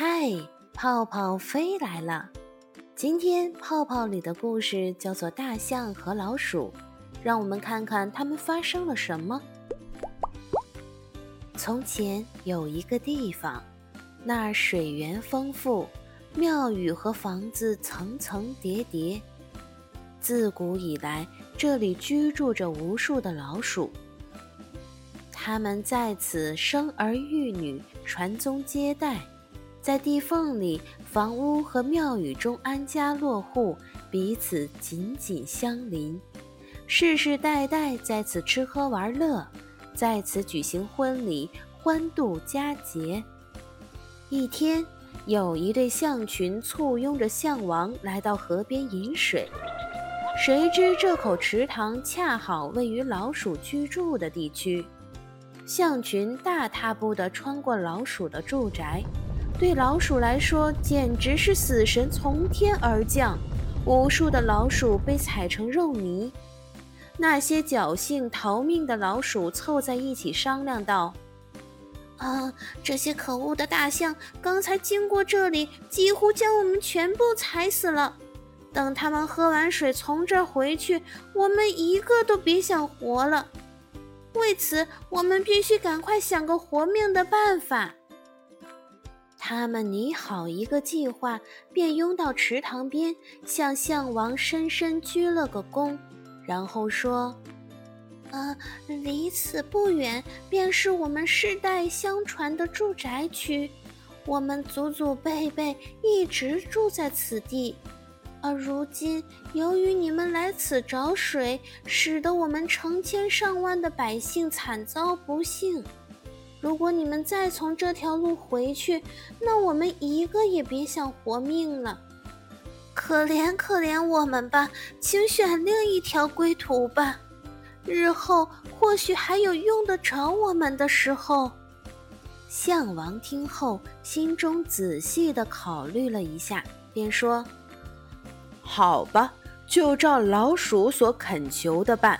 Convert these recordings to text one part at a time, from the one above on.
嗨，泡泡飞来了！今天泡泡里的故事叫做《大象和老鼠》，让我们看看他们发生了什么。从前有一个地方，那儿水源丰富，庙宇和房子层层叠叠。自古以来，这里居住着无数的老鼠，它们在此生儿育女，传宗接代。在地缝里，房屋和庙宇中安家落户，彼此紧紧相邻，世世代代在此吃喝玩乐，在此举行婚礼，欢度佳节。一天，有一对象群簇拥着象王来到河边饮水，谁知这口池塘恰好位于老鼠居住的地区，象群大踏步地穿过老鼠的住宅。对老鼠来说，简直是死神从天而降，无数的老鼠被踩成肉泥。那些侥幸逃命的老鼠凑在一起商量道：“啊，这些可恶的大象刚才经过这里，几乎将我们全部踩死了。等他们喝完水从这儿回去，我们一个都别想活了。为此，我们必须赶快想个活命的办法。”他们拟好一个计划，便拥到池塘边，向象王深深鞠了个躬，然后说：“呃，离此不远，便是我们世代相传的住宅区。我们祖祖辈辈一直住在此地，而如今由于你们来此找水，使得我们成千上万的百姓惨遭不幸。”如果你们再从这条路回去，那我们一个也别想活命了。可怜可怜我们吧，请选另一条归途吧。日后或许还有用得着我们的时候。项王听后，心中仔细地考虑了一下，便说：“好吧，就照老鼠所恳求的办。”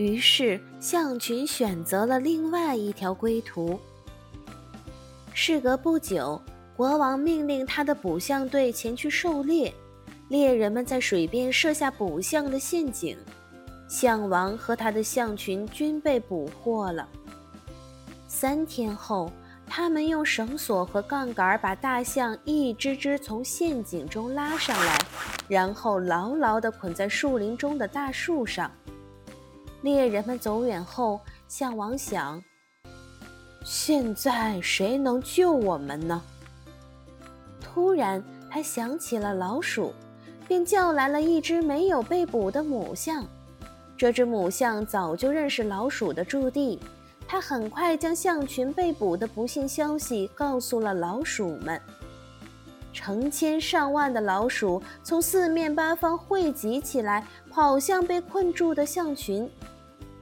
于是，象群选择了另外一条归途。事隔不久，国王命令他的捕象队前去狩猎，猎人们在水边设下捕象的陷阱，象王和他的象群均被捕获了。三天后，他们用绳索和杠杆把大象一只只从陷阱中拉上来，然后牢牢地捆在树林中的大树上。猎人们走远后，象王想：现在谁能救我们呢？突然，他想起了老鼠，便叫来了一只没有被捕的母象。这只母象早就认识老鼠的驻地，它很快将象群被捕的不幸消息告诉了老鼠们。成千上万的老鼠从四面八方汇集起来，跑向被困住的象群。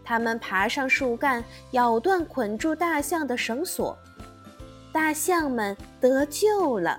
他们爬上树干，咬断捆住大象的绳索，大象们得救了。